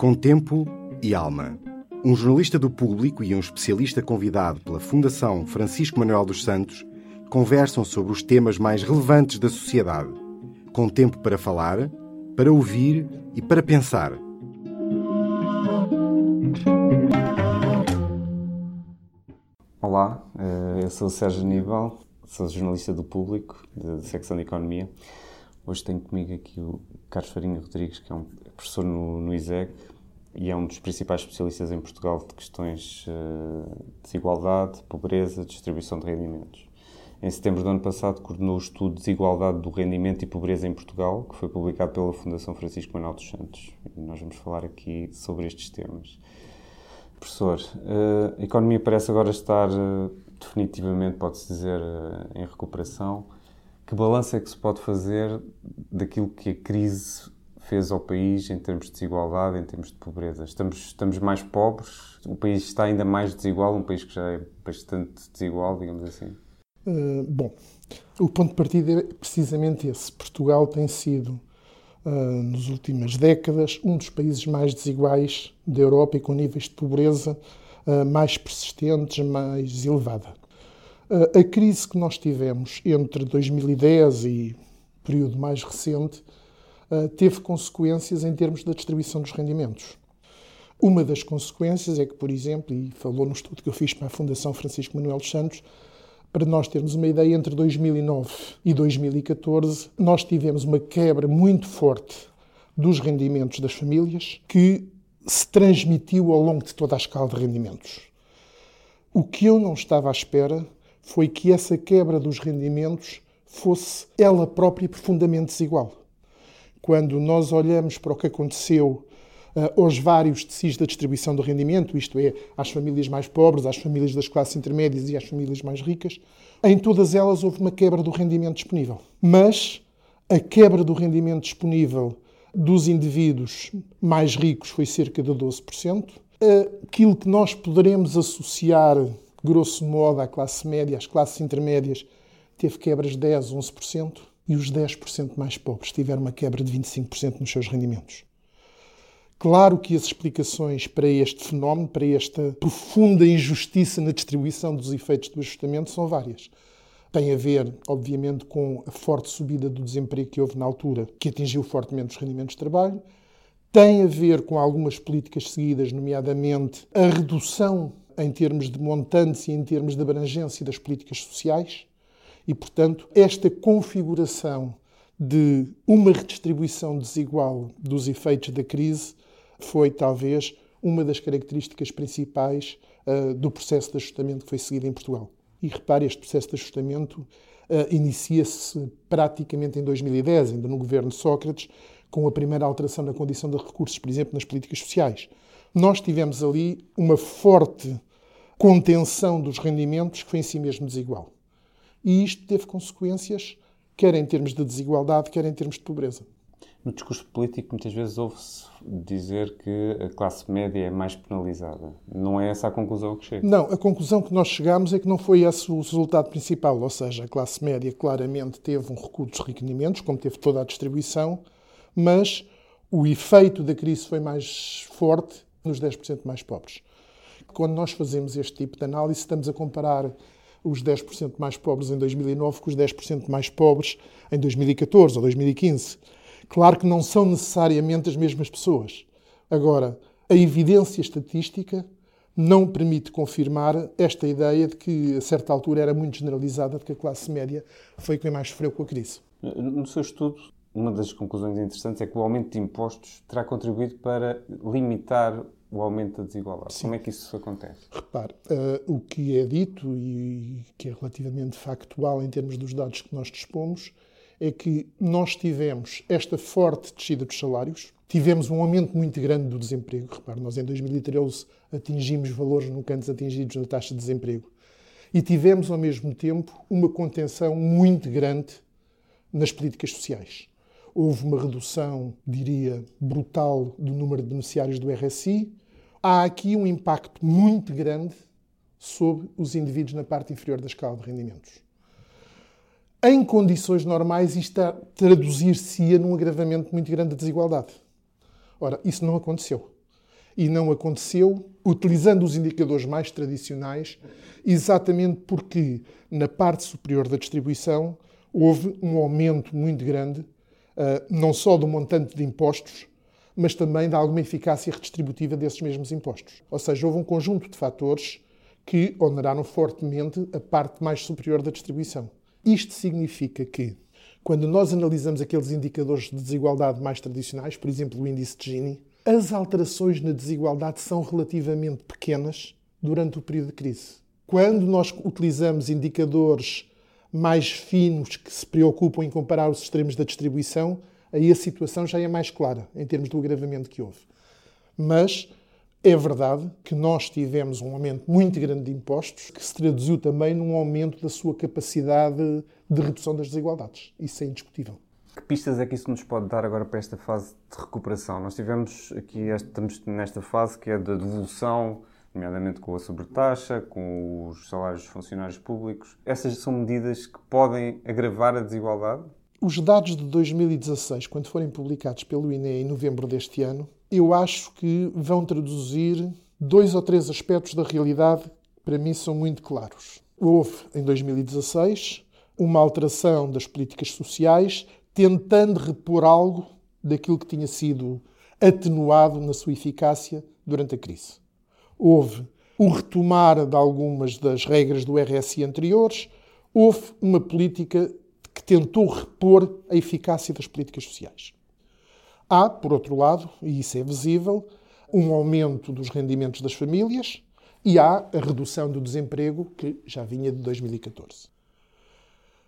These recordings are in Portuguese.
Com tempo e alma. Um jornalista do público e um especialista convidado pela Fundação Francisco Manuel dos Santos conversam sobre os temas mais relevantes da sociedade. Com tempo para falar, para ouvir e para pensar. Olá, eh, eu sou o Sérgio Aníbal, sou jornalista do público, da secção de Economia. Hoje tenho comigo aqui o Carlos Farinha Rodrigues, que é um professor no, no ISEG e é um dos principais especialistas em Portugal de questões uh, de desigualdade, pobreza, distribuição de rendimentos. Em setembro do ano passado, coordenou o estudo Desigualdade do Rendimento e Pobreza em Portugal, que foi publicado pela Fundação Francisco Manuel dos Santos. E nós vamos falar aqui sobre estes temas. Professor, uh, a economia parece agora estar uh, definitivamente, pode-se dizer, em recuperação. Que balanço é que se pode fazer daquilo que a crise fez ao país em termos de desigualdade, em termos de pobreza? Estamos, estamos mais pobres? O país está ainda mais desigual? Um país que já é bastante desigual, digamos assim? Uh, bom, o ponto de partida é precisamente esse. Portugal tem sido, uh, nas últimas décadas, um dos países mais desiguais da Europa e com níveis de pobreza uh, mais persistentes, mais elevada. A crise que nós tivemos entre 2010 e período mais recente teve consequências em termos da distribuição dos rendimentos. Uma das consequências é que, por exemplo, e falou no estudo que eu fiz para a Fundação Francisco Manuel dos Santos, para nós termos uma ideia, entre 2009 e 2014, nós tivemos uma quebra muito forte dos rendimentos das famílias que se transmitiu ao longo de toda a escala de rendimentos. O que eu não estava à espera foi que essa quebra dos rendimentos fosse ela própria profundamente desigual. Quando nós olhamos para o que aconteceu uh, aos vários tecidos da distribuição do rendimento, isto é, às famílias mais pobres, às famílias das classes intermédias e às famílias mais ricas, em todas elas houve uma quebra do rendimento disponível. Mas a quebra do rendimento disponível dos indivíduos mais ricos foi cerca de 12%. Aquilo que nós poderemos associar grosso modo, à classe média, às classes intermédias, teve quebras de 10, 11%, e os 10% mais pobres tiveram uma quebra de 25% nos seus rendimentos. Claro que as explicações para este fenómeno, para esta profunda injustiça na distribuição dos efeitos do ajustamento, são várias. Tem a ver, obviamente, com a forte subida do desemprego que houve na altura, que atingiu fortemente os rendimentos de trabalho. Tem a ver com algumas políticas seguidas, nomeadamente a redução em termos de montantes e em termos de abrangência das políticas sociais. E, portanto, esta configuração de uma redistribuição desigual dos efeitos da crise foi talvez uma das características principais uh, do processo de ajustamento que foi seguido em Portugal. E repare, este processo de ajustamento uh, inicia-se praticamente em 2010, ainda no governo Sócrates, com a primeira alteração na condição de recursos, por exemplo, nas políticas sociais. Nós tivemos ali uma forte contenção dos rendimentos que foi em si mesmo desigual. E isto teve consequências, quer em termos de desigualdade, quer em termos de pobreza. No discurso político, muitas vezes ouve-se dizer que a classe média é mais penalizada. Não é essa a conclusão que chega? Não, a conclusão que nós chegamos é que não foi esse o resultado principal. Ou seja, a classe média claramente teve um recuo dos rendimentos, como teve toda a distribuição, mas o efeito da crise foi mais forte nos 10% mais pobres. Quando nós fazemos este tipo de análise, estamos a comparar os 10% mais pobres em 2009 com os 10% mais pobres em 2014 ou 2015. Claro que não são necessariamente as mesmas pessoas. Agora, a evidência estatística não permite confirmar esta ideia de que, a certa altura, era muito generalizada de que a classe média foi quem mais sofreu com a crise. No seu estudo, uma das conclusões interessantes é que o aumento de impostos terá contribuído para limitar o aumento da desigualdade. Sim. Como é que isso acontece? Repare, uh, o que é dito e que é relativamente factual em termos dos dados que nós dispomos é que nós tivemos esta forte descida dos salários, tivemos um aumento muito grande do desemprego. Repare, nós em 2013 atingimos valores nunca antes atingidos na taxa de desemprego. E tivemos, ao mesmo tempo, uma contenção muito grande nas políticas sociais. Houve uma redução, diria, brutal do número de beneficiários do RSI. Há aqui um impacto muito grande sobre os indivíduos na parte inferior da escala de rendimentos. Em condições normais, isto traduzir-se-ia num agravamento muito grande da desigualdade. Ora, isso não aconteceu. e não aconteceu utilizando os indicadores mais tradicionais, exatamente porque na parte superior da distribuição houve um aumento muito grande, eh, não só do montante de impostos, mas também de alguma eficácia redistributiva desses mesmos impostos. Ou seja, houve um conjunto de fatores que oneraram fortemente a parte mais superior da distribuição. Isto significa que, quando nós analisamos aqueles indicadores de desigualdade mais tradicionais, por exemplo, o índice de Gini, as alterações na desigualdade são relativamente pequenas durante o período de crise. Quando nós utilizamos indicadores mais finos que se preocupam em comparar os extremos da distribuição, aí a situação já é mais clara em termos do agravamento que houve. Mas é verdade que nós tivemos um aumento muito grande de impostos, que se traduziu também num aumento da sua capacidade de redução das desigualdades. Isso é indiscutível. Que pistas é que isso nos pode dar agora para esta fase de recuperação? Nós tivemos aqui, estamos nesta fase que é da devolução, nomeadamente com a sobretaxa, com os salários dos funcionários públicos. Essas são medidas que podem agravar a desigualdade? Os dados de 2016, quando forem publicados pelo INE em novembro deste ano, eu acho que vão traduzir dois ou três aspectos da realidade que para mim são muito claros. Houve, em 2016, uma alteração das políticas sociais tentando repor algo daquilo que tinha sido atenuado na sua eficácia durante a crise. Houve o retomar de algumas das regras do RSI anteriores, houve uma política tentou repor a eficácia das políticas sociais. Há, por outro lado, e isso é visível, um aumento dos rendimentos das famílias e há a redução do desemprego que já vinha de 2014.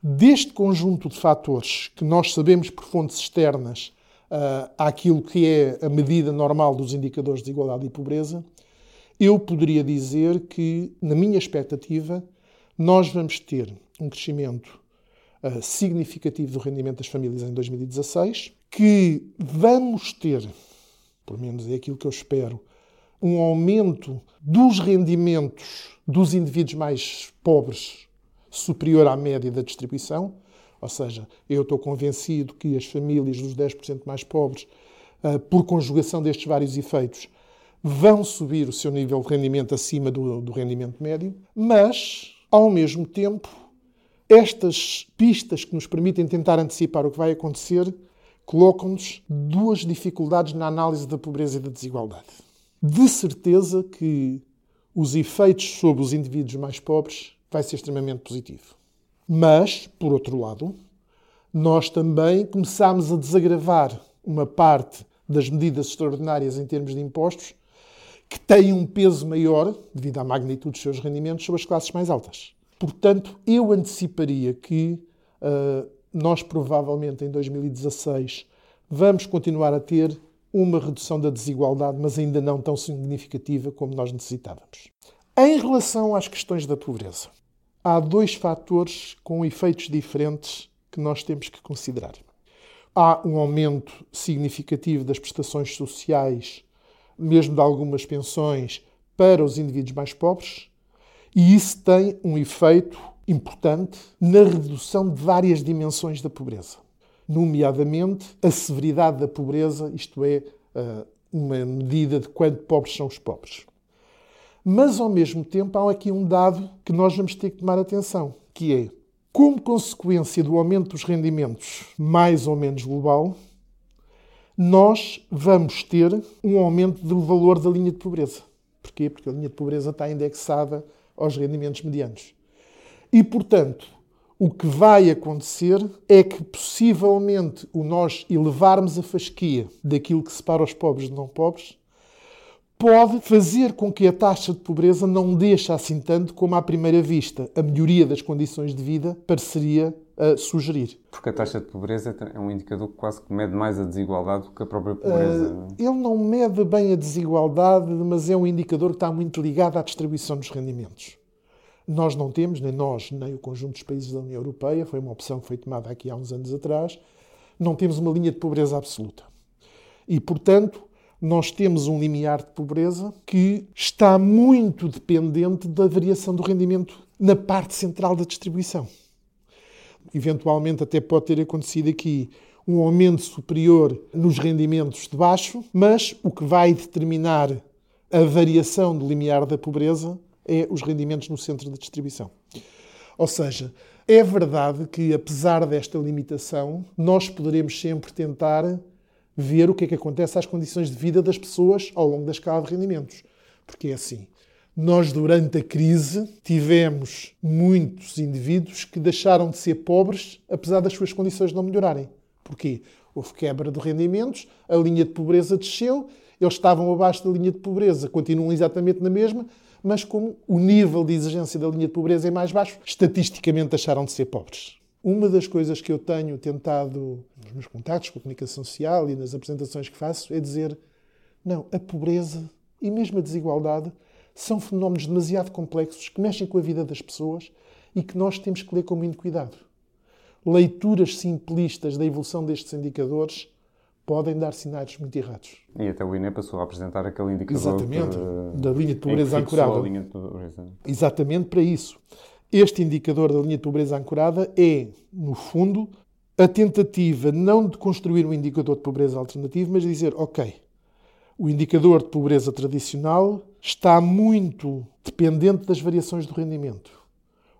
Deste conjunto de fatores que nós sabemos por fontes externas uh, àquilo que é a medida normal dos indicadores de igualdade e pobreza, eu poderia dizer que, na minha expectativa, nós vamos ter um crescimento uh, significativo do rendimento das famílias em 2016, que vamos ter, pelo menos é aquilo que eu espero, um aumento dos rendimentos dos indivíduos mais pobres superior à média da distribuição, ou seja, eu estou convencido que as famílias dos 10% mais pobres, ah, por conjugação destes vários efeitos, vão subir o seu nível de rendimento acima do, do rendimento médio, mas, ao mesmo tempo, estas pistas que nos permitem tentar antecipar o que vai acontecer colocam-nos duas dificuldades na análise da pobreza e da desigualdade. De certeza que os efeitos sobre os indivíduos mais pobres vai ser extremamente positivo. Mas, por outro lado, nós também começámos a desagravar uma parte das medidas extraordinárias em termos de impostos que têm um peso maior, devido à magnitude dos seus rendimentos, sobre as classes mais altas. Portanto, eu anteciparia que uh, nós provavelmente em 2016 vamos continuar a ter uma redução da desigualdade, mas ainda não tão significativa como nós necessitávamos. Em relação às questões da pobreza, há dois fatores com efeitos diferentes que nós temos que considerar. Há um aumento significativo das prestações sociais, mesmo de algumas pensões, para os indivíduos mais pobres, e isso tem um efeito importante na redução de várias dimensões da pobreza, nomeadamente a severidade da pobreza, isto é, eh, uma medida de quanto pobres são os pobres. Mas, ao mesmo tempo, há aqui um dado que nós vamos ter que tomar atenção, que é, como consequência do aumento dos rendimentos mais ou menos global, nós vamos ter um aumento do valor da linha de pobreza. Porquê? Porque a linha de pobreza está indexada aos rendimentos medianos. E, portanto, o que vai acontecer é que possivelmente o nós elevarmos a fasquia daquilo que separa os pobres de não pobres pode fazer com que a taxa de pobreza não deixe assim tanto como à primeira vista a melhoria das condições de vida pareceria a sugerir. Porque a taxa de pobreza é um indicador que quase que mede mais a desigualdade do que a própria pobreza. Uh, ele não mede bem a desigualdade, mas é um indicador que está muito ligado à distribuição dos rendimentos. Nós não temos, nem nós, nem o conjunto dos países da União Europeia, foi uma opção que foi tomada aqui há uns anos atrás, não temos uma linha de pobreza absoluta. E, portanto, nós temos um limiar de pobreza que está muito dependente da variação do rendimento na parte central da distribuição. Eventualmente, até pode ter acontecido aqui um aumento superior nos rendimentos de baixo, mas o que vai determinar a variação do limiar da pobreza é os rendimentos no centro de distribuição. Ou seja, é verdade que, apesar desta limitação, nós poderemos sempre tentar ver o que é que acontece às condições de vida das pessoas ao longo da escala de rendimentos. Porque é assim. Nós, durante a crise, tivemos muitos indivíduos que deixaram de ser pobres, apesar das suas condições não melhorarem. Porquê? Houve quebra de rendimentos, a linha de pobreza desceu, eles estavam abaixo da linha de pobreza, continuam exatamente na mesma, mas como o nível de exigência da linha de pobreza é mais baixo, estatisticamente deixaram de ser pobres. Uma das coisas que eu tenho tentado nos meus contactos com a comunicação social e nas apresentações que faço é dizer: não, a pobreza e mesmo a desigualdade são fenómenos demasiado complexos que mexem com a vida das pessoas e que nós temos que ler com muito cuidado. Leituras simplistas da evolução destes indicadores podem dar sinais muito errados. E até o INE passou a apresentar aquele indicador Exatamente, que, da linha de pobreza ancorada. Exatamente para isso. Este indicador da linha de pobreza ancorada é, no fundo, a tentativa não de construir um indicador de pobreza alternativo, mas de dizer, ok, o indicador de pobreza tradicional está muito dependente das variações do rendimento.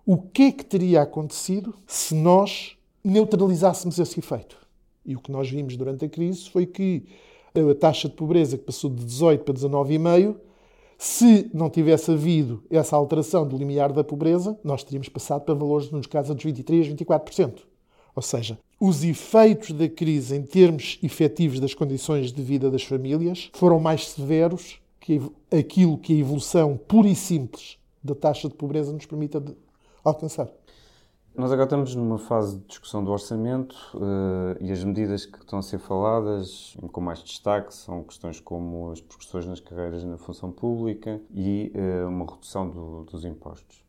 O que é que teria acontecido se nós neutralizássemos esse efeito? E o que nós vimos durante a crise foi que a taxa de pobreza que passou de 18 para 19,5 se não tivesse havido essa alteração do limiar da pobreza, nós teríamos passado para valores, nos casos, dos 23%, 24%. Ou seja, os efeitos da crise em termos efetivos das condições de vida das famílias foram mais severos que aquilo que a evolução pura e simples da taxa de pobreza nos permite alcançar. Nós agora estamos numa fase de discussão do orçamento uh, e as medidas que estão a ser faladas, com mais destaque, são questões como as progressões nas carreiras na função pública e uh, uma redução do, dos impostos.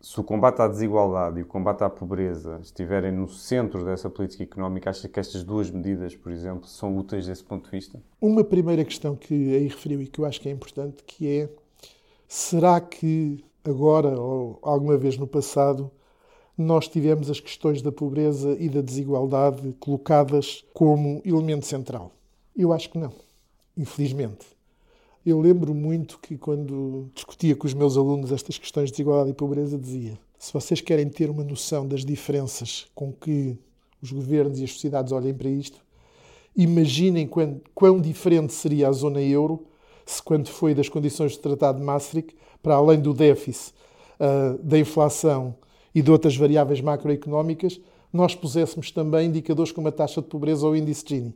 Se o combate à desigualdade e o combate à pobreza estiverem no centro dessa política económica, acha que estas duas medidas, por exemplo, são úteis desse ponto de vista? Uma primeira questão que aí referiu e que eu acho que é importante, que é será que agora ou alguma vez no passado nós tivemos as questões da pobreza e da desigualdade colocadas como elemento central? Eu acho que não, infelizmente. Eu lembro muito que quando discutia com os meus alunos estas questões de desigualdade e pobreza, dizia: se vocês querem ter uma noção das diferenças com que os governos e as sociedades olhem para isto, imaginem quão, quão diferente seria a zona euro se, quando foi das condições do Tratado de Maastricht, para além do déficit, uh, da inflação e de outras variáveis macroeconómicas, nós puséssemos também indicadores como a taxa de pobreza ou o índice Gini.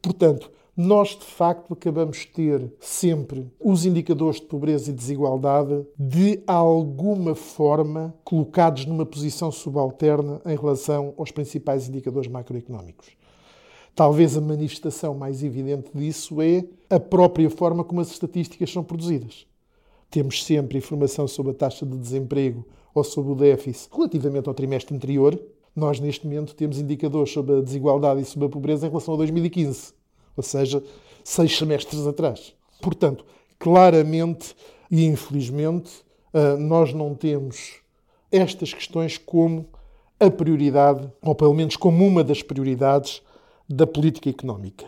Portanto, nós de facto acabamos de ter sempre os indicadores de pobreza e desigualdade de alguma forma colocados numa posição subalterna em relação aos principais indicadores macroeconómicos. Talvez a manifestação mais evidente disso é a própria forma como as estatísticas são produzidas. Temos sempre informação sobre a taxa de desemprego ou sobre o déficit relativamente ao trimestre anterior, nós neste momento temos indicadores sobre a desigualdade e sobre a pobreza em relação a 2015, ou seja, seis semestres atrás. Portanto, claramente e infelizmente, ah, nós não temos estas questões como a prioridade, ou pelo menos como uma das prioridades da política económica.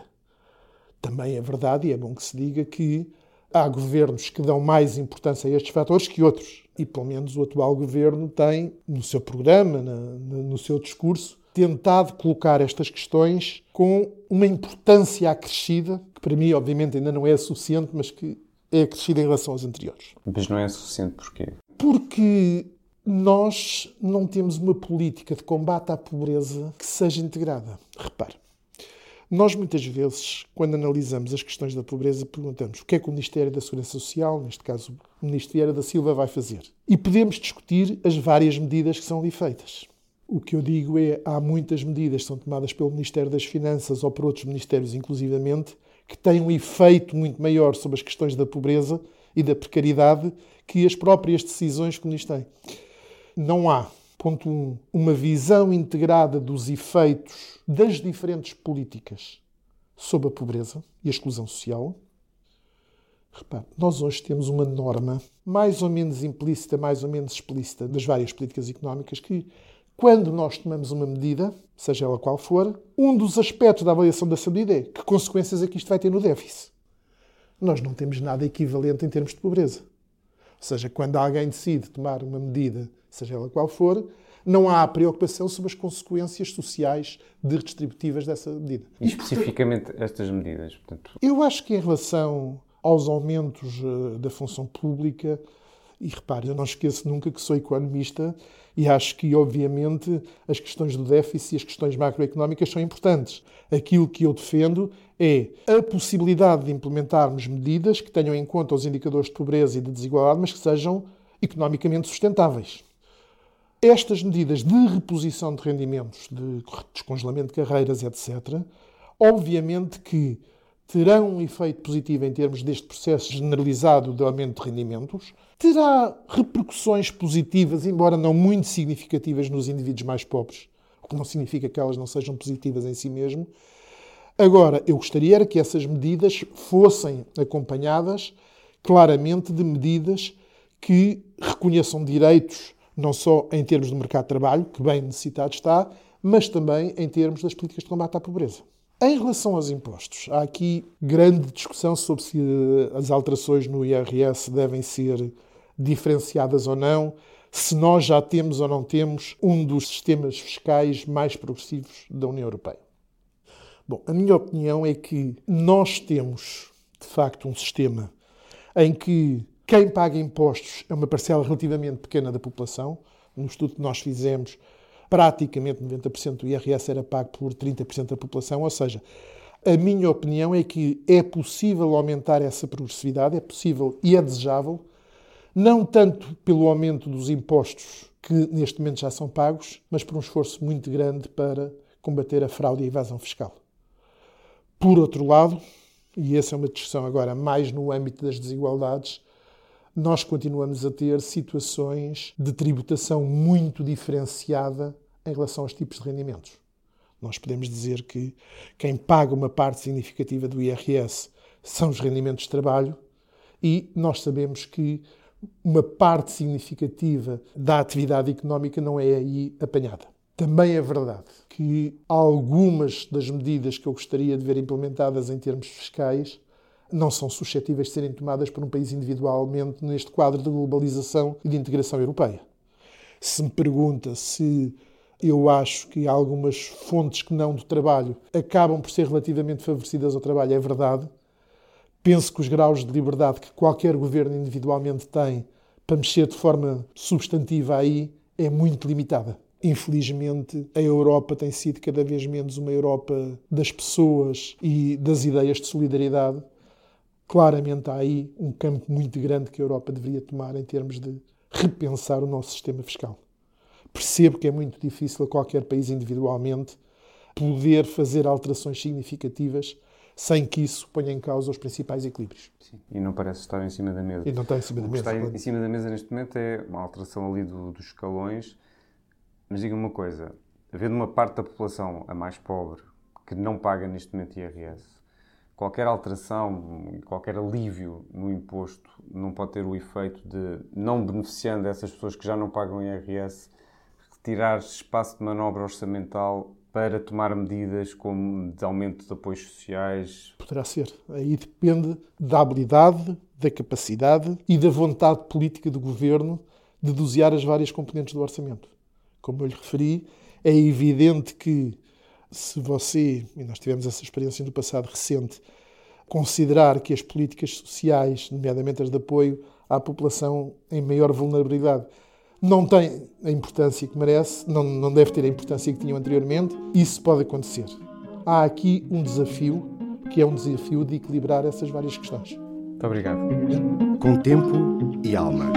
Também é verdade, e é bom que se diga, que há governos que dão mais importância a estes fatores que outros. E pelo menos o atual governo tem, no seu programa, no seu discurso, tentado colocar estas questões com uma importância acrescida, que para mim, obviamente, ainda não é suficiente, mas que é acrescida em relação aos anteriores. Mas não é suficiente porquê? Porque nós não temos uma política de combate à pobreza que seja integrada. Repare, nós, muitas vezes, quando analisamos as questões da pobreza, perguntamos o que é que o Ministério da Segurança Social, neste caso o Ministro Vieira da Silva, vai fazer. E podemos discutir as várias medidas que são ali feitas. O que eu digo é há muitas medidas que são tomadas pelo Ministério das Finanças ou por outros ministérios, inclusivamente, que têm um efeito muito maior sobre as questões da pobreza e da precariedade que as próprias decisões que o tem. Não há Ponto 1. Um, uma visão integrada dos efeitos das diferentes políticas sobre a pobreza e a exclusão social. Repare, nós hoje temos uma norma mais ou menos implícita, mais ou menos explícita das várias políticas económicas que, quando nós tomamos uma medida, seja ela qual for, um dos aspectos da avaliação dessa medida é que consequências é que isto vai ter no déficit. nós não temos nada equivalente em termos de pobreza. Ou seja, quando alguém decide tomar uma medida, seja ela qual for, não há preocupação sobre as consequências sociais redistributivas dessa medida. E especificamente estas medidas? Portanto... Eu acho que em relação aos aumentos eh, da função pública, e repare, eu não esqueço nunca que sou economista e acho que, obviamente, as questões do déficit e as questões macroeconómicas são importantes. Aquilo que eu defendo é a possibilidade de implementarmos medidas que tenham em conta os indicadores de pobreza e de desigualdade, mas que sejam economicamente sustentáveis. Estas medidas de reposição de rendimentos, de descongelamento de carreiras, etc., obviamente que terão um efeito positivo em termos deste processo generalizado de aumento de rendimentos, terá repercussões positivas, embora não muito significativas, nos indivíduos mais pobres, o que não significa que elas não sejam positivas em si mesmo. Agora, eu gostaria que essas medidas fossem acompanhadas claramente de medidas que reconheçam direitos não só em termos do mercado de trabalho, que bem necessitado está, mas também em termos das políticas de combate à pobreza. Em relação aos impostos, há aqui grande discussão sobre se eh, as alterações no IRS devem ser diferenciadas ou não, se nós já temos ou não temos um dos sistemas fiscais mais progressivos da União Europeia. Bom, a minha opinião é que nós temos, de facto, um sistema em que quem paga impostos é uma parcela relativamente pequena da população. No estudo que nós fizemos, praticamente 90% do IRS era pago por 30% da população, ou seja, a minha opinião é que é possível aumentar essa progressividade, é possível e é desejável, não tanto pelo aumento dos impostos que neste momento já são pagos, mas por um esforço muito grande para combater a fraude e a evasão fiscal. Por outro lado, e essa é uma discussão agora mais no âmbito das desigualdades, nós continuamos a ter situações de tributação muito diferenciada em relação aos tipos de rendimentos. Nós podemos dizer que quem paga uma parte significativa do IRS são os rendimentos de trabalho e nós sabemos que uma parte significativa da atividade económica não é aí apanhada. Também é verdade que algumas das medidas que eu gostaria de ver implementadas em termos fiscais não são suscetíveis de serem tomadas por um país individualmente neste quadro de globalização e de integração europeia. Se me pergunta se eu acho que algumas fontes que não do trabalho acabam por ser relativamente favorecidas ao trabalho, é verdade. Penso que os graus de liberdade que qualquer governo individualmente tem para mexer de forma substantiva aí é muito limitada. Infelizmente, a Europa tem sido cada vez menos uma Europa das pessoas e das ideias de solidariedade Claramente há aí um campo muito grande que a Europa deveria tomar em termos de repensar o nosso sistema fiscal. Percebo que é muito difícil a qualquer país individualmente poder fazer alterações significativas sem que isso ponha em causa os principais equilíbrios. Sim. E não parece estar em cima da mesa. E não está em cima da mesa. O que está em cima da mesa neste momento é uma alteração ali do, dos escalões. Mas diga-me uma coisa: havendo uma parte da população, a mais pobre, que não paga neste momento IRS, qualquer alteração, qualquer alívio no imposto não pode ter o efeito de, não beneficiando essas pessoas que já não pagam IRS, retirar espaço de manobra orçamental para tomar medidas como de aumento de apoios sociais? Poderá ser. Aí depende da habilidade, da capacidade e da vontade política do governo de dosear as várias componentes do orçamento. Como eu lhe referi, é evidente que se você, e nós tivemos essa experiência no passado recente, considerar que as políticas sociais, nomeadamente as de apoio à população em maior vulnerabilidade, não têm a importância que merece, não, não deve ter a importância que tinham anteriormente, isso pode acontecer. Há aqui um desafio, que é um desafio de equilibrar essas várias questões. Muito obrigado. Com tempo e alma.